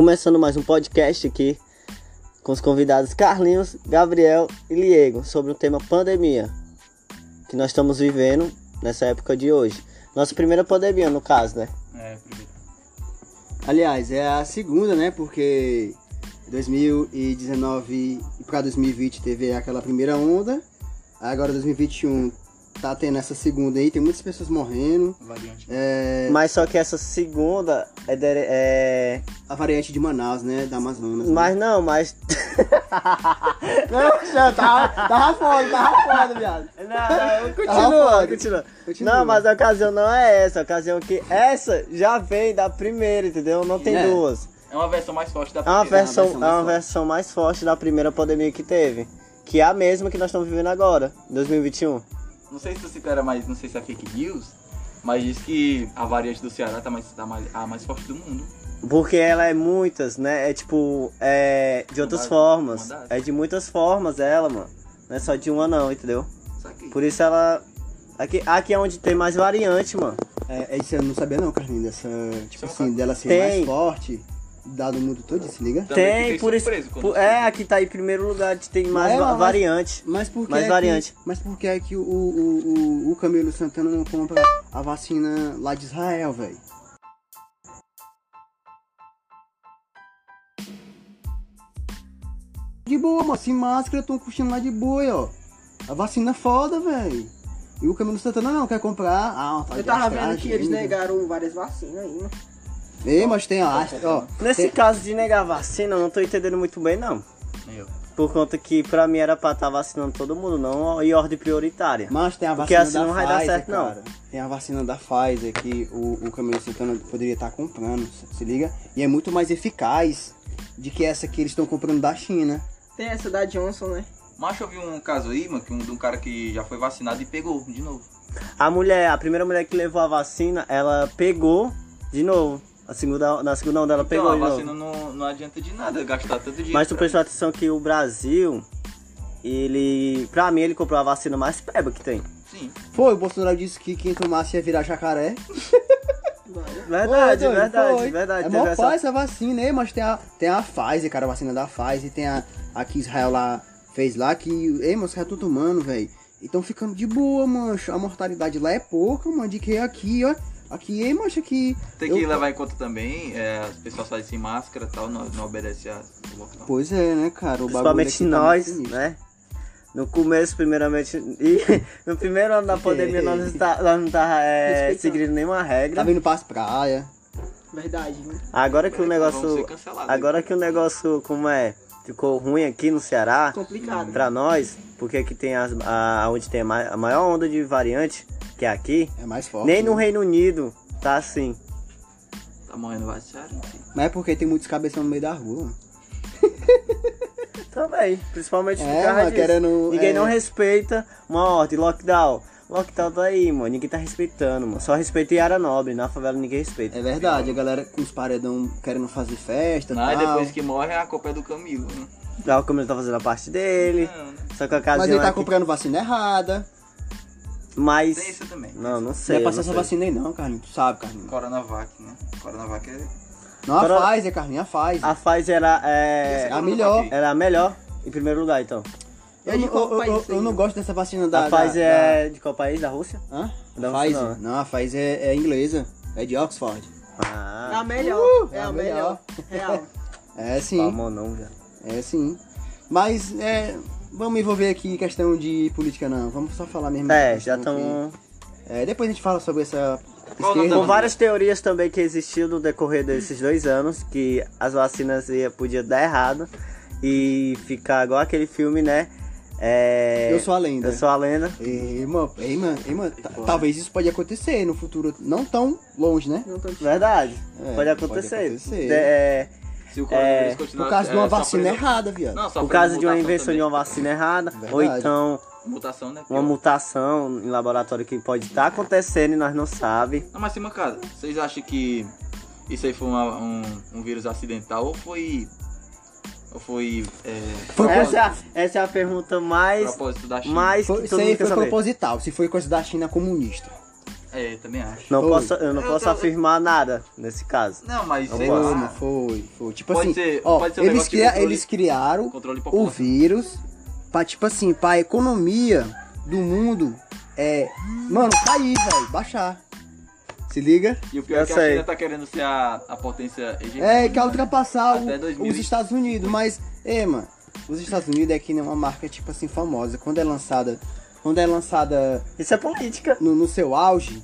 Começando mais um podcast aqui com os convidados Carlinhos, Gabriel e Liego sobre o tema pandemia que nós estamos vivendo nessa época de hoje. Nossa primeira pandemia, no caso, né? É, primeiro. Aliás, é a segunda, né? Porque 2019 e para 2020 teve aquela primeira onda. Agora 2021 tá tendo essa segunda aí, tem muitas pessoas morrendo. Variante. É, Mas só que essa segunda é, dere- é... a variante de Manaus, né? Da Amazonas. né? Mas não, mas. Não, já tava, tava foda, tava foda, viado. Não, continua, continua, continua. Continua. Não, mas a ocasião não é essa. A ocasião é que essa já vem da primeira, entendeu? Não tem É. duas. É uma versão mais forte da É uma primeira. versão, versão é uma mais forte. versão mais forte da primeira pandemia que teve. Que é a mesma que nós estamos vivendo agora, 2021. Não sei se você era mais, não sei se é fake news, mas diz que a variante do Ceará tá mais, tá mais, a mais forte do mundo. Porque ela é muitas, né? É tipo, é de outras formas. É de muitas formas ela, mano. Não é só de uma não, entendeu? Saquei. Por isso ela. Aqui, aqui é onde tem mais variante, mano. É, é isso eu não sabia não, Carlinhos, dessa, tipo assim, dela ser Tem. mais forte, dado o mundo todo, se liga? Também tem, por isso. é, aqui tá em primeiro lugar, tem mais É, va- mas- variante. Mas por que Mais é variante. Que, mas por que é que o, o, o, o Camilo Santana não compra a vacina lá de Israel, velho? De boa, mano. Sem máscara, tão curtindo lá de boa, ó. A vacina é foda, velho. E o Camilo Santana não quer comprar. Ah, tá Eu tava vendo que eles ainda. negaram várias vacinas aí, mano. Ei, mas tem a Astra, ó. Nesse tem- caso de negar vacina, eu não tô entendendo muito bem, não. Eu. Por conta que pra mim era pra estar vacinando todo mundo, não em ordem prioritária. Mas tem a Porque vacina assim da não vai dar Pfizer, certo, não. cara. Tem a vacina da Pfizer que o, o Camilo Santana poderia estar comprando, se- se liga? E é muito mais eficaz de que essa que eles estão comprando da China. Tem essa da Johnson, né? Mas eu vi um caso aí, mano, que um, de um cara que já foi vacinado e pegou de novo. A mulher, a primeira mulher que levou a vacina, ela pegou de novo. A segunda, na segunda onda ela pegou então, de a vacina não, não adianta de nada gastar tanto dinheiro. Mas tu prestou atenção que o Brasil, ele. Pra mim, ele comprou a vacina mais peba que tem. Sim. Foi, o Bolsonaro disse que quem tomasse ia virar jacaré. Verdade, Foi, verdade, foi. verdade. É mó essa- essa... essa vacina aí, mas tem a, tem a Pfizer, cara, a vacina da Pfizer. Tem a, a que Israel lá fez lá, que, ei, mas os caras estão tomando, velho. E tão ficando de boa, mancho. A mortalidade lá é pouca, mano, de que aqui, ó. Aqui, ei, mancho, aqui... Tem que eu- levar em conta também, é, as pessoas saem sem máscara e tal, não, não obedece a lockdown. Pois é, né, cara? O Principalmente tá nós, sinistro. né? No começo, primeiramente. E no primeiro ano da pandemia, nós não está, nós não tá é, seguindo nenhuma regra. Tá vindo pras praias. Verdade, né? Agora que o negócio. Agora que o negócio, como é? Ficou ruim aqui no Ceará. Complicado. Pra nós, porque aqui tem as, a, onde tem a maior onda de variante, que é aqui, É mais forte. nem no né? Reino Unido tá assim. Tá morrendo vaciado. Mas é porque tem muitos cabeção no meio da rua. mano. Também, principalmente É, mano, querendo, Ninguém é. não respeita uma ordem, lockdown. Lockdown tá aí, mano. Ninguém tá respeitando, mano. Só respeita em área nobre. Na favela ninguém respeita. É verdade, a galera com os paredão querendo fazer festa Não, e tal. depois que morre, a culpa é do Camilo. Né? Já o Camilo tá fazendo a parte dele. Não, né? Só que a ocasião Mas ele tá é que- comprando vacina errada. Mas... Tem isso também. Não, não Não sei. é eu passar não essa vacina aí não, Carlinhos. Tu sabe, Carlinhos. Coronavac, né? Coronavac é... Não a Coro- Pfizer, Carlinhos, a Pfizer. A Pfizer era, é, a melhor. era a melhor, em primeiro lugar, então. Eu, É não- eu- eu- eu não né? gosto dessa vacina da... a da- Pfizer da- é de qual país? Da Rússia? Hã? Da A Pfizer? Rússia, Não, a Pfizer é, é inglesa. É de Oxford. É Ah, a melhor. Uh, é a melhor. Real. É sim, palmão não, velho. é sim. Mas, é... Vamos envolver aqui questão de política, não. Vamos só falar mesmo. É, já que- É, depois a gente fala sobre essa... Com várias teorias também que existiu no decorrer desses dois anos, que as vacinas ia, podia dar errado e ficar igual aquele filme, né? É... Eu sou a lenda. Eu sou a lenda. Ei, mano, ei, mano, ei, mano, ta- talvez isso pode acontecer no futuro não tão longe, né? Não tô Verdade. É, pode acontecer. pode acontecer. De- é, Se o coronavírus continuar... Por causa de uma é, vacina sofrendo- errada, viado. Não, por causa de uma invenção também. de uma vacina errada, ou Verdade. então Mutação, né? uma mutação em laboratório que pode estar acontecendo e nós não sabe. Não, mas sim, mancada. Vocês acham que isso aí foi uma- um, um vírus acidental ou foi... Ou foi... É, Foi Essa, é a- essa é a pergunta mais, propósito da China? mais Foi- que foi saber. proposital, se foi coisa da China comunista. É, também acho. Não Foi. posso, eu não Eu posso tô- afirmar nada nesse caso. Não, mas sei Foi, Foi, lá. mano, foi, foi. Tipo Pode assim, ser- ó, pode ser um eles, cria- controle- eles criaram o vírus pra, tipo assim, pra economia do mundo é, mano, cair, velho, baixar. Se liga? E o pior Eu é que a sei. China tá querendo ser a, a potência hegemônica. É, quer ultrapassar o- Até 2000 os Estados Unidos, mas, é, mano, os Estados Unidos é que nem uma marca, tipo assim, famosa. Quando é lançada, quando é lançada Isso é política. no, no seu auge,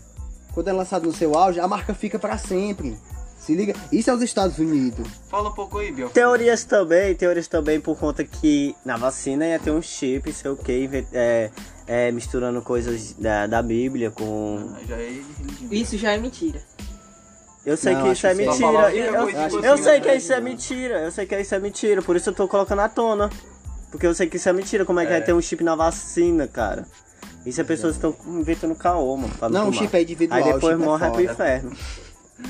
quando é lançado no seu auge, a marca fica pra sempre. Se liga? Isso é os Estados Unidos. Fala um pouco aí, Biel. Teorias também, teorias também por conta que na vacina ia ter um chip, sei o que, é, é, misturando coisas da, da Bíblia com. Já é. Isso já é mentira. Eu sei Não, que isso é mentira. Eu, eu- tipo eu assim, sei né? que isso é mentira, eu sei que isso é mentira, por isso eu tô colocando à tona. Porque eu sei que isso é mentira, como é que É. vai ter um chip na vacina, cara? Isso é pessoas que estão inventando caô, mano. pra Não, o tomar. chip é individual. Aí o depois é morre pro foda. inferno.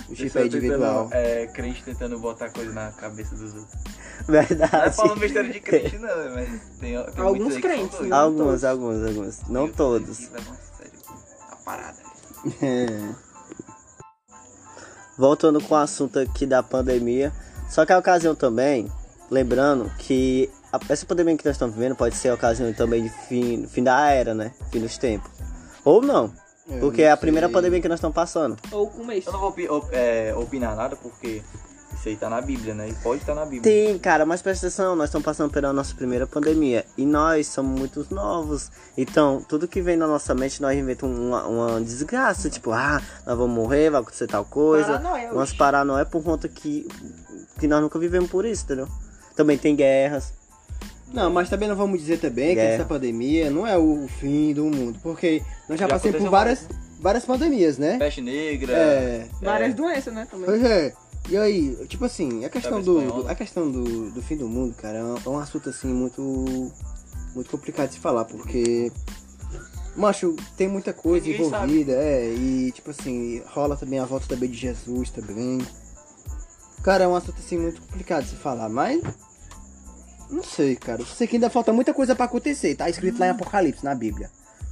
O chip é eu individual. tentando, É, crente tentando botar coisa na cabeça dos outros. Não é Verdade. falando besteira de crente, não, mas tem, tem Alguns crentes, né? Alguns, todos. alguns, alguns. Não Tem- todos. a sério a parada. É. Voltando com o assunto aqui da pandemia. Só que a ocasião também, lembrando que essa pandemia que nós estamos vivendo pode ser a ocasião também de fim, fim da era, né? Fim dos tempos. Ou não. Eu Porque não é a primeira pandemia que nós estamos passando. Ou o começo. Eu não vou opi- op- é, opinar nada porque isso aí tá na Bíblia, né? E pode estar na Bíblia. Tem, cara, mas presta atenção, nós estamos passando pela nossa primeira pandemia. E nós somos muito novos. Então, tudo que vem na nossa mente, nós inventamos uma, uma desgraça. Tipo, ah, nós vamos morrer, vai acontecer tal coisa. Paranoia, Umas paranoia por conta que, que nós nunca vivemos por isso, entendeu? Também tem guerras. Não, mas também não vamos dizer também que É. essa pandemia não é o fim do mundo, porque nós já, Já passamos por várias, várias pandemias, né? Peste negra. É. Várias doenças, né? Também. Pois é. E aí, tipo assim, a questão do, do- a questão do, do fim do mundo, cara, é um, é um assunto assim muito muito complicado de se falar, porque macho, tem muita coisa Ninguém envolvida, é, e tipo assim, rola também a volta também de Jesus também. Cara, é um assunto assim muito complicado de se falar, mas não sei, cara. Eu sei que ainda falta muita coisa pra acontecer, tá escrito lá em Apocalipse na Bíblia.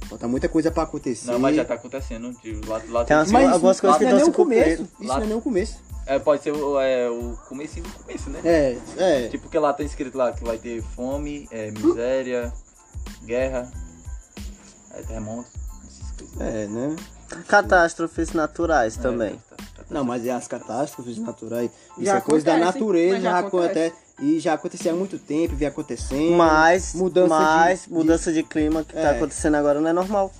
Falta muita coisa pra acontecer. Não, mas já tá acontecendo. Tipo, lá, lá Tem umas- Mas algumas coisas que não é nem o começo. Isso Lá- não é nem o começo. É, pode ser o, é, o comecinho do começo, né? É, é. Tipo, porque lá tá escrito lá que vai ter fome, é, miséria, guerra, é, terremoto, essas coisas. É, né? Catástrofes naturais É, também. tá, tá, tá. Não, mas é as catástrofes naturais. Isso Já é coisa da natureza, já acontece. E já acontecia há muito tempo, vem acontecendo. Mas, mudança mas de, de- mudança de clima que tá É. acontecendo agora não é normal.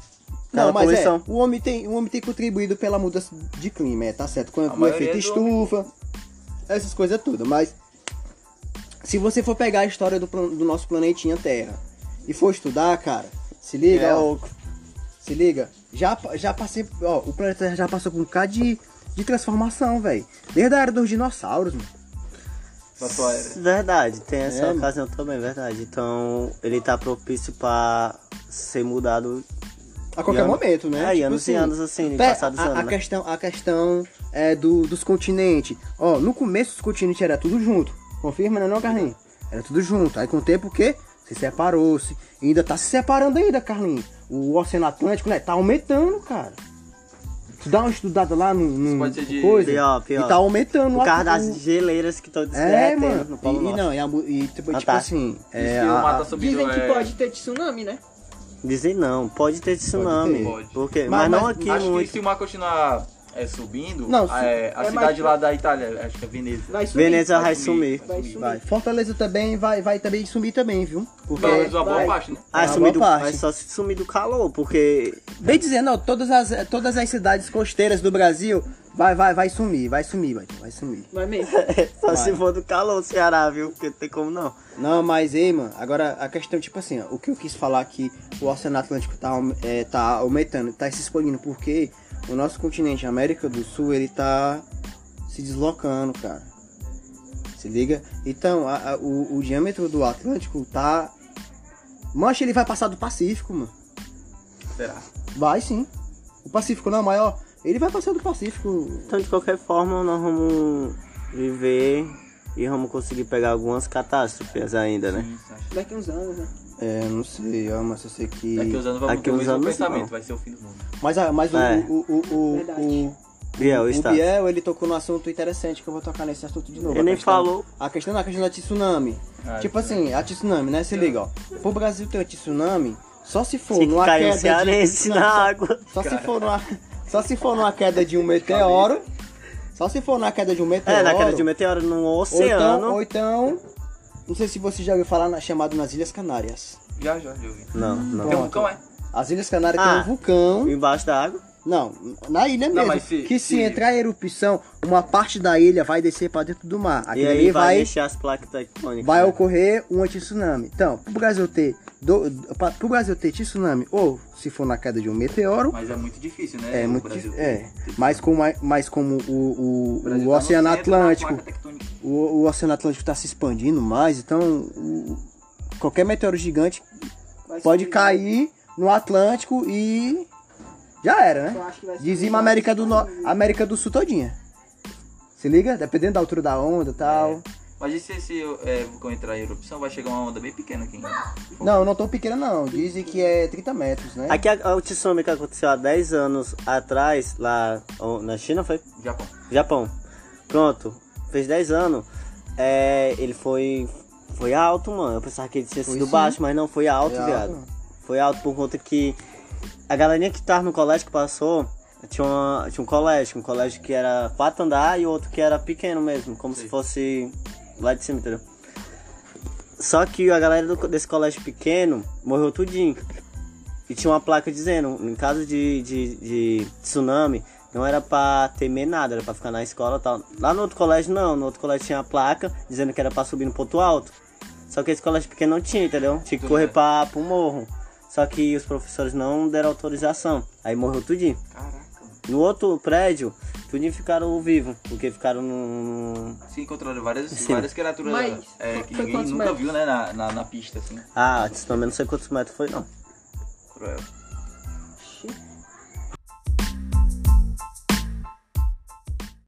Não, mas poluição. é, o homem, tem, o homem tem contribuído pela mudança de clima, é, tá certo? Com, o efeito do homem- estufa, essas coisas tudo. Mas se você for pegar a história do, do nosso planetinha Terra e for estudar, cara, se liga, É ó, se liga, já, já passei, ó, o planeta Terra já passou por um bocado de, de transformação, velho. Desde a era dos dinossauros, mano. Era. Verdade, tem essa É, ocasião também, verdade. Então, ele tá propício pra ser mudado A qualquer ano- momento, né? É, e Tipo anos e assim, anos assim, Pé, passados a, anos. a né? questão, a questão é do, dos continentes. Ó, no começo os continentes era tudo junto. Confirma, né, não, Carlinhos? Era tudo junto. Aí com o tempo o quê? Se separou-se. E ainda tá se separando ainda, Carlinhos. O Oceano Atlântico, né? Tá aumentando, cara. Tu dá uma estudada lá no, no pode ser de- coisa. Pior, pior. E tá aumentando Por lá. causa das geleiras que estão É, mano. no Polo E, e Norte. não, e, a e tipo, tipo Antártica. assim. É, a- Dizem que é, pode ter tsunami, né? Dizem não, pode ter tsunami. ter. Pode. Porque, Mas- mas, não aqui Acho muito. que se o mar continuar é, subindo, Não, é, a é cidade mais- lá da Itália, acho que é Veneza. Vai sumir. Veneza vai sumir. sumir. Vai sumir. vai. Fortaleza também vai, vai também sumir também, viu? Porque. Pelo menos uma boa vai. parte, né? Ah, É, sumir do, parte. mas só se sumir do calor, porque Bem dizendo, ó, todas as, todas as cidades costeiras do Brasil vai, vai, vai sumir, vai sumir, vai, vai sumir. Vai mesmo. só Vai. se for do calor, Ceará, viu? Porque não tem como não. Não, mas ei, mano, agora a questão, tipo assim, ó, o que eu quis falar que o Oceano Atlântico tá, é, tá aumentando, tá se expandindo, porque o nosso continente, a América do Sul, ele tá se deslocando, cara. Se liga? Então, a- a- o, o diâmetro do Atlântico tá. Mancha, ele vai passar do Pacífico, mano. Será? Vai sim. O Pacífico não é maior. Ele vai passar do Pacífico. Então, de qualquer forma, nós vamos viver e vamos conseguir pegar algumas catástrofes ainda, né? Sim, acho. Daqui uns anos, né? É, não sei, ó, mas eu sei que. Daqui uns anos ter o uns mesmo anos, pensamento, não. vai ser o fim do mundo. Mas, a- mas o, É. o, o, o, Verdade. o, Biel, o está. Biel, ele tocou no assunto interessante que eu vou tocar nesse assunto de novo. Ele nem questão- falou. A questão, a questão da tsunami. Ah, tipo assim, a tsunami, né? Se liga, ó. Pro Brasil ter uma tsunami, só se for que numa cair um queda cearense de... na só- água. Só se for numa, só se for numa queda de um meteoro. Só se for na queda de um meteoro. É, na queda de um meteoro no ou oceano. então, ou então, não sei se você já ouviu falar na, chamado nas Ilhas Canárias. Já, já, já ouvi. Não, não. Tem um vulcão, é? As Ilhas Canárias Ah. tem um vulcão. Embaixo da água. Não, na ilha mesmo. mas se- que se, se- entrar em erupção, uma parte da ilha vai descer pra dentro do mar. E Aquilo aí ali vai, vai, mexer as placas tectônicas. vai né? ocorrer um tsunami. Então, pro Brasil ter do, pra- pro Brasil ter tsunami, ou se for na queda de um meteoro, Mas é muito difícil, né? é muito Brasil é, mas como mas como o, o, o o tá no Oceano da Atlântico, o, o Oceano Atlântico está se expandindo mais, então o- qualquer meteoro gigante Vai pode subir, cair no Atlântico e já era, né? Dizima a América do, no... subir. América do Sul todinha. Se liga? Dependendo da altura da onda e tal. Mas e se esse é, vulcão entrar em erupção, vai chegar uma onda bem pequena aqui. em- Não, não tão pequena não. Dizem que é 30 metros, né? Aqui a, o tsunami que aconteceu há 10 anos atrás, lá na China, foi? Japão. Japão. Pronto. Fez 10 anos. É, ele foi. Foi alto, mano. Eu pensava que ele tinha Foi sido sim. baixo, mas não, foi alto, Foi viado. alto. Foi alto por conta que a galerinha que tava no colégio que passou tinha, uma- tinha um colégio, um colégio que era quatro andar e outro que era pequeno mesmo, como Sim. se fosse lá de cima, entendeu? Só que a galera do- desse colégio pequeno morreu tudinho. E tinha uma placa dizendo, em caso de, de, de tsunami, não era pra temer nada, era pra ficar na escola e tal. Lá no outro colégio não, no outro colégio tinha a placa dizendo que era pra subir no ponto alto. Só que esse colégio pequeno não tinha, entendeu? Tinha que correr bem. pra, pro morro. Só que os professores não deram autorização. Aí morreu tudinho. Caraca. No outro prédio, tudinho ficaram vivos, porque ficaram no... Se encontraram várias, Sim. várias criaturas Mas, é, que ninguém nunca metros? viu, né? Na, na, na pista, assim. Ah, tsunami não sei quantos metros foi não. Cruel.